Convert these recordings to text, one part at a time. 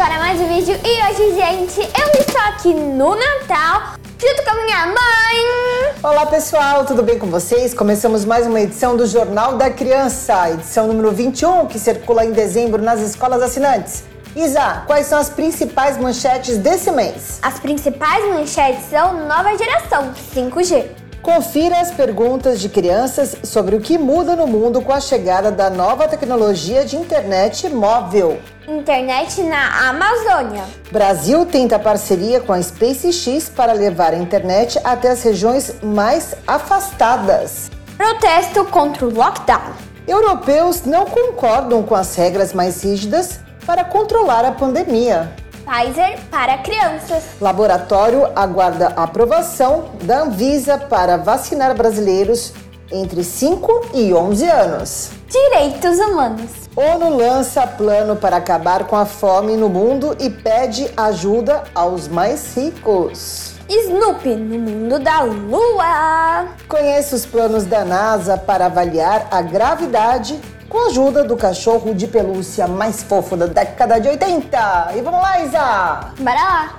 Para mais um vídeo e hoje, gente, eu estou aqui no Natal junto com a minha mãe. Olá pessoal, tudo bem com vocês? Começamos mais uma edição do Jornal da Criança, edição número 21, que circula em dezembro nas escolas assinantes. Isa, quais são as principais manchetes desse mês? As principais manchetes são nova geração 5G. Confira as perguntas de crianças sobre o que muda no mundo com a chegada da nova tecnologia de internet móvel. Internet na Amazônia. Brasil tenta parceria com a SpaceX para levar a internet até as regiões mais afastadas. Protesto contra o lockdown. Europeus não concordam com as regras mais rígidas para controlar a pandemia. Pfizer para crianças. Laboratório aguarda aprovação da Anvisa para vacinar brasileiros entre 5 e 11 anos. Direitos humanos. ONU lança plano para acabar com a fome no mundo e pede ajuda aos mais ricos. Snoopy no mundo da lua. Conheça os planos da NASA para avaliar a gravidade com a ajuda do cachorro de pelúcia mais fofo da década de 80. E vamos lá, Isa! Bora lá.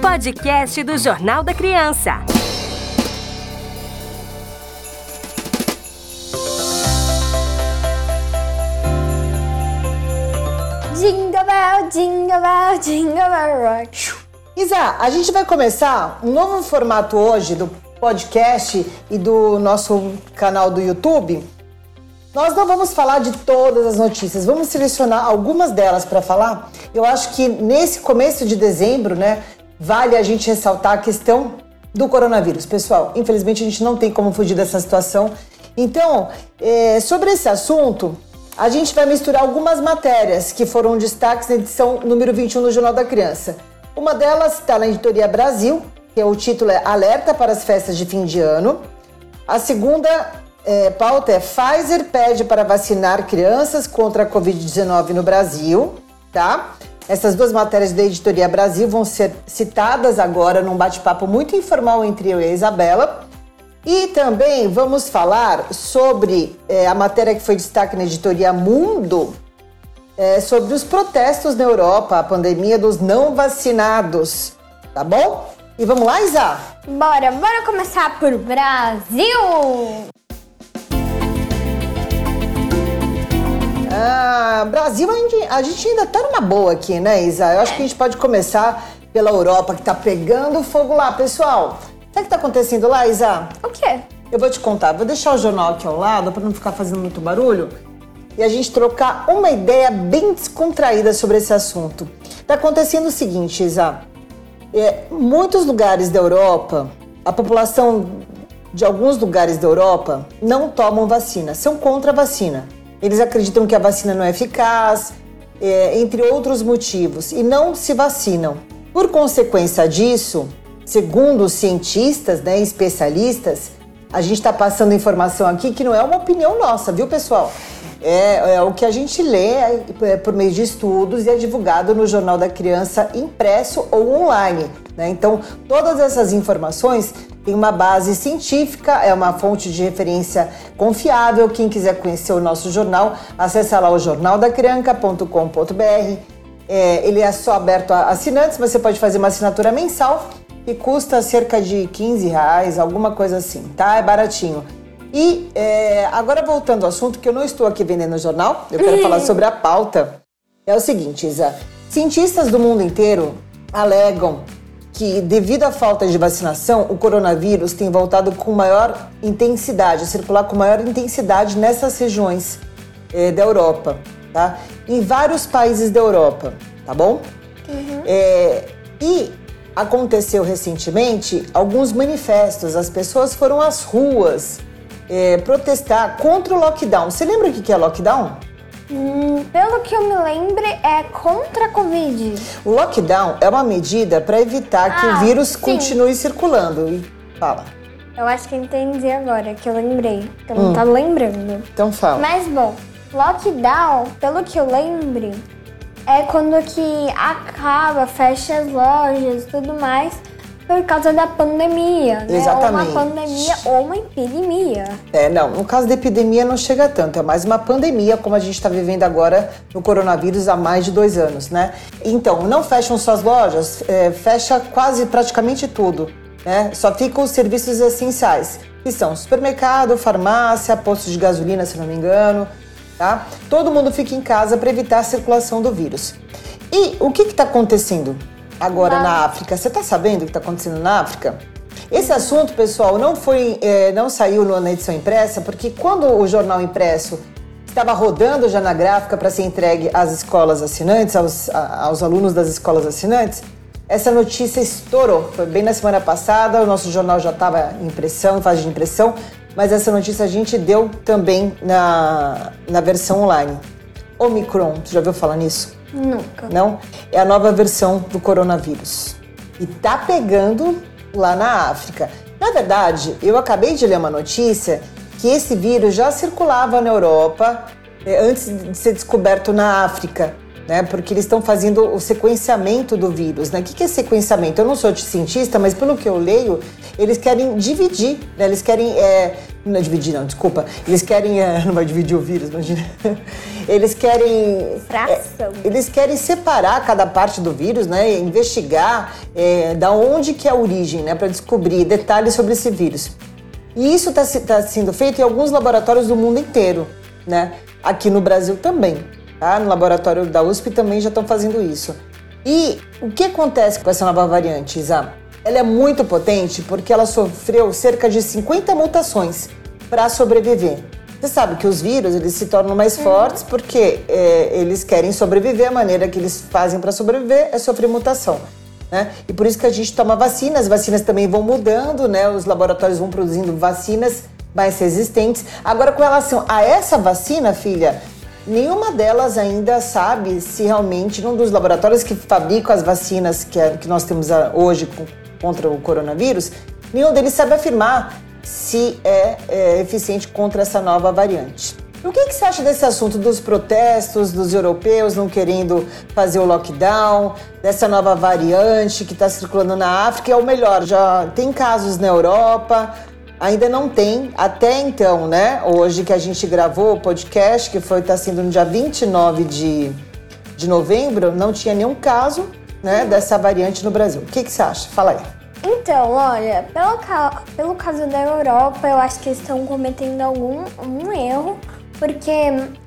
Podcast do Jornal da Criança. Jingle bell, jingle bell, jingle bell rock. Isa, a gente vai começar um novo formato hoje do podcast e do nosso canal do YouTube. Nós não vamos falar de todas as notícias, vamos selecionar algumas delas para falar. Eu acho que nesse começo de dezembro, né, vale a gente ressaltar a questão do coronavírus. Pessoal, infelizmente a gente não tem como fugir dessa situação. Então, é, sobre esse assunto, a gente vai misturar algumas matérias que foram destaques na edição número 21 do Jornal da Criança. Uma delas está na editoria Brasil, que o título é Alerta para as festas de fim de ano. A segunda é, pauta é Pfizer pede para vacinar crianças contra a Covid-19 no Brasil, tá? Essas duas matérias da Editoria Brasil vão ser citadas agora num bate-papo muito informal entre eu e a Isabela. E também vamos falar sobre é, a matéria que foi destaque na Editoria Mundo, é, sobre os protestos na Europa, a pandemia dos não vacinados, tá bom? E vamos lá, Isa? Bora, bora começar por Brasil. Ah, Brasil, a gente, a gente ainda tá numa boa aqui, né, Isa? Eu acho que a gente pode começar pela Europa, que tá pegando fogo lá, pessoal. Sabe o que tá acontecendo lá, Isa? O quê? Eu vou te contar, vou deixar o jornal aqui ao lado para não ficar fazendo muito barulho e a gente trocar uma ideia bem descontraída sobre esse assunto. Tá acontecendo o seguinte, Isa. É, muitos lugares da Europa, a população de alguns lugares da Europa não tomam vacina, são contra a vacina. Eles acreditam que a vacina não é eficaz, é, entre outros motivos, e não se vacinam. Por consequência disso, segundo os cientistas, né, especialistas, a gente está passando informação aqui que não é uma opinião nossa, viu, pessoal? É, é, o que a gente lê é, por meio de estudos e é divulgado no Jornal da Criança impresso ou online. Né? Então, todas essas informações têm uma base científica, é uma fonte de referência confiável. Quem quiser conhecer o nosso jornal, acessa lá o jornaldacrianca.com.br. É, ele é só aberto a assinantes, mas você pode fazer uma assinatura mensal que custa cerca de 15 reais, alguma coisa assim, tá? É baratinho. E é, agora voltando ao assunto, que eu não estou aqui vendendo jornal, eu quero falar sobre a pauta. É o seguinte, Isa. Cientistas do mundo inteiro alegam que, devido à falta de vacinação, o coronavírus tem voltado com maior intensidade, circular com maior intensidade nessas regiões é, da Europa, tá? Em vários países da Europa, tá bom? Uhum. É, e aconteceu recentemente alguns manifestos, as pessoas foram às ruas é, protestar contra o lockdown. Você lembra o que é lockdown? Hum, pelo que eu me lembro, é contra a Covid. O lockdown é uma medida para evitar que Ah, o vírus sim. continue circulando. E fala. Eu acho que entendi agora, que eu lembrei. Que eu não tava lembrando. Então fala. Mas bom, lockdown, pelo que eu lembro, é quando que acaba, fecha as lojas e tudo mais por causa da pandemia, né? Exatamente. Ou uma pandemia ou uma epidemia. É, não, no caso da epidemia não chega tanto, é mais uma pandemia como a gente está vivendo agora no coronavírus há mais de dois anos, né? Então, não fecham só as lojas, é, fecha quase praticamente tudo, né? Só ficam os serviços essenciais, que são supermercado, farmácia, posto de gasolina, se não me engano, tá? Todo mundo fica em casa para evitar a circulação do vírus. E o que está acontecendo agora na África? Você está sabendo o que está acontecendo na África? Esse assunto, pessoal, não foi, é, não saiu na edição impressa, porque quando o jornal impresso estava rodando já na gráfica para ser entregue às escolas assinantes, aos, a- aos alunos das escolas assinantes, essa notícia estourou. Foi bem na semana passada, o nosso jornal já estava em impressão, em fase de impressão, mas essa notícia a gente deu também na, na versão online. Omicron, tu já ouviu falar nisso? Nunca. Não? É a nova versão do coronavírus. E tá pegando lá na África. Na verdade, eu acabei de ler uma notícia que esse vírus já circulava na Europa eh, antes de ser descoberto na África. Né, porque eles estão fazendo o sequenciamento do vírus. Né? O que é sequenciamento? Eu não sou cientista, mas pelo que eu leio, eles querem dividir, né? eles querem. é, não dividir, não, desculpa. Eles querem. é, não vai dividir o vírus, imagina. Eles querem. Fração. é, eles querem separar cada parte do vírus, né? Investigar é, da onde que é a origem, né? Para descobrir detalhes sobre esse vírus. E isso está sendo feito em alguns laboratórios do mundo inteiro, né? Aqui no Brasil também, tá? No laboratório da USP também já estão fazendo isso. E o que acontece com essa nova variante, Isa? Ela é muito potente porque ela sofreu cerca de 50 mutações para sobreviver. Você sabe que os vírus eles se tornam mais fortes porque é, eles querem sobreviver. A maneira que eles fazem para sobreviver é sofrer mutação. Né? E por isso que a gente toma vacina, as vacinas também vão mudando, né? Os laboratórios vão produzindo vacinas mais resistentes. Agora, com relação a essa vacina, filha, nenhuma delas ainda sabe se realmente, num dos laboratórios que fabricam as vacinas que, é- que nós temos hoje com- contra o coronavírus, nenhum deles sabe afirmar se é, é eficiente contra essa nova variante. O que, que você acha desse assunto dos protestos dos europeus não querendo fazer o lockdown, dessa nova variante que está circulando na África? Ou melhor, já tem casos na Europa, ainda não tem, até então, né? Hoje que a gente gravou o podcast, que foi está sendo no dia 29 de, de novembro, não tinha nenhum caso né, dessa variante no Brasil. O que, que você acha? Fala aí. Então, olha, pelo, ca- pelo caso da Europa, eu acho que eles estão cometendo algum um erro, porque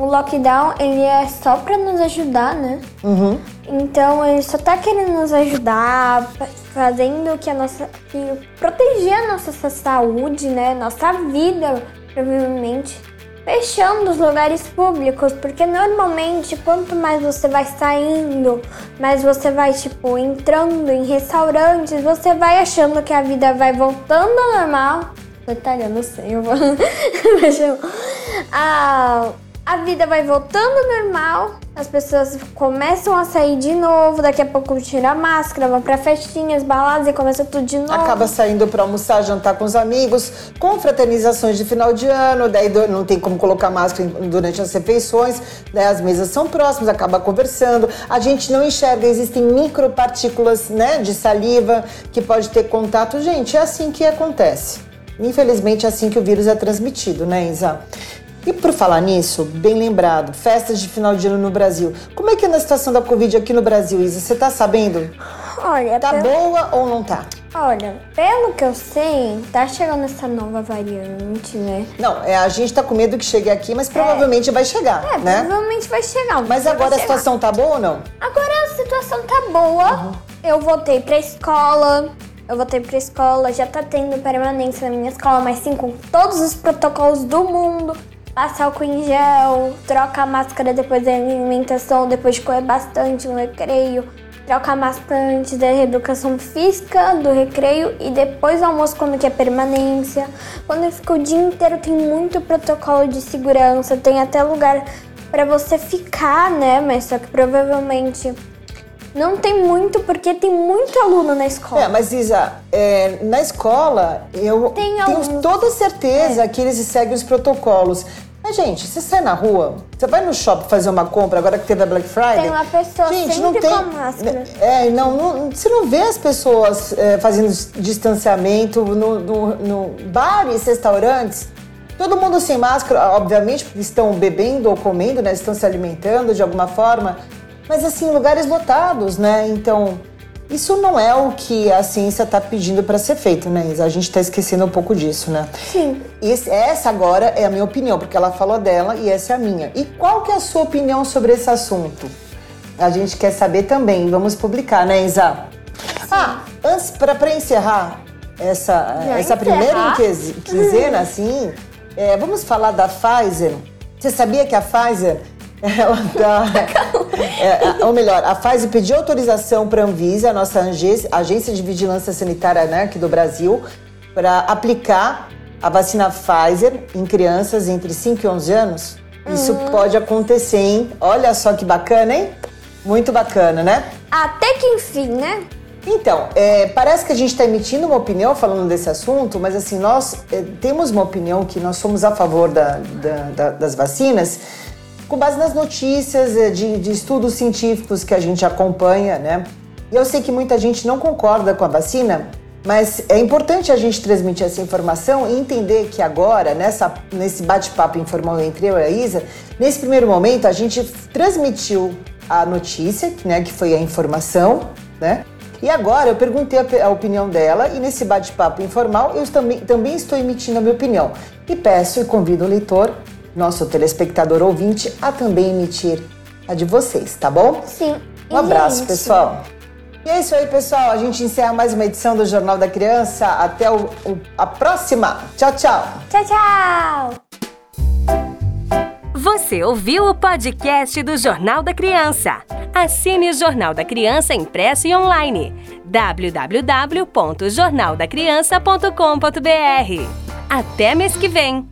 o lockdown ele é só pra nos ajudar, né? Uhum. Então ele só tá querendo nos ajudar, fa- fazendo que a nossa. Que proteger a nossa sa- saúde, né? Nossa vida, provavelmente. Fechando os lugares públicos, porque normalmente quanto mais você vai saindo, mais você vai, tipo, entrando em restaurantes, você vai achando que a vida vai voltando ao normal. Tô não sei, eu vou. A, a vida vai voltando ao normal, as pessoas começam a sair de novo, daqui a pouco tira a máscara, vão pra festinhas, baladas e começa tudo de novo. Acaba saindo para almoçar, jantar com os amigos, com fraternizações de final de ano, daí não tem como colocar máscara durante as refeições, daí as mesas são próximas, acaba conversando. A gente não enxerga, existem micropartículas né, de saliva que pode ter contato. Gente, é assim que acontece. Infelizmente é assim que o vírus é transmitido, né, Isa? E por falar nisso, bem lembrado, festas de final de ano no Brasil. Como é que é na situação da Covid aqui no Brasil, Isa? Você tá sabendo? Olha, Tá pelo- boa ou não tá? olha, pelo que eu sei, tá chegando essa nova variante, né? Não, é, a gente tá com medo que chegue aqui, mas provavelmente vai chegar, É, né? provavelmente vai chegar. Mas agora a chegar. situação tá boa ou não? Agora a situação tá boa. Eu voltei pra escola. Eu voltei pra escola, já tá tendo permanência na minha escola, mas sim com todos os protocolos do mundo. Passar álcool em gel, troca a máscara depois da alimentação, depois de correr bastante no recreio. Troca a máscara antes da reeducação física, do recreio e depois do almoço quando quer permanência. Quando fica o dia inteiro tem muito protocolo de segurança, tem até lugar para você ficar, né? Mas só que provavelmente não tem muito porque tem muito aluno na escola. É, mas Isa, é, na escola eu Tem tenho alguns- toda certeza que eles seguem os protocolos. Mas, gente, você sai na rua, você vai no shopping fazer uma compra, agora que teve a Black Friday. Tem uma pessoa gente, não tem, com máscara. É, não, não- você não vê as pessoas é, fazendo distanciamento no, no, no bares, restaurantes. Todo mundo sem máscara, obviamente, porque estão bebendo ou comendo, né? Estão se alimentando de alguma forma. Mas assim, lugares lotados, né? Então, isso não é o que a ciência está pedindo para ser feito, né, Isa? A gente está esquecendo um pouco disso, né? Sim. Esse- essa agora é a minha opinião, porque ela falou dela e essa é a minha. E qual que é a sua opinião sobre esse assunto? A gente quer saber também. Vamos publicar, né, Isa? Ah, antes, para encerrar essa, Já essa primeira encerrar? quinze- quinzena, assim, é, vamos falar da Pfizer. Você sabia que a Pfizer, ela tá, é, ou melhor, a Pfizer pediu autorização para a Anvisa, a nossa agência, de vigilância sanitária né, aqui do Brasil, para aplicar a vacina Pfizer em crianças entre 5 e 11 anos. Isso pode acontecer, hein? Olha só que bacana, hein? Muito bacana, né? Até que enfim, né? Então, é, parece que a gente está emitindo uma opinião falando desse assunto, mas assim, nós é, temos uma opinião que nós somos a favor da- da- da- das vacinas com base nas notícias é, de, de estudos científicos que a gente acompanha, né? E eu sei que muita gente não concorda com a vacina, mas é importante a gente transmitir essa informação e entender que agora, nessa, nesse bate-papo informal entre eu e a Isa, nesse primeiro momento a gente transmitiu a notícia, né, que foi a informação, né? E agora eu perguntei a, a opinião dela e nesse bate-papo informal eu também, também estou emitindo a minha opinião. E peço e convido o leitor, nosso telespectador ouvinte, a também emitir a de vocês, tá bom? Sim. Um E, abraço, gente, pessoal. E é isso aí, pessoal. A gente encerra mais uma edição do Jornal da Criança. Até o- o- a próxima. Tchau, tchau. Tchau, tchau. Você ouviu o podcast do Jornal da Criança. Assine o Jornal da Criança impresso e online. www.jornaldacriança.com.br. Até mês que vem!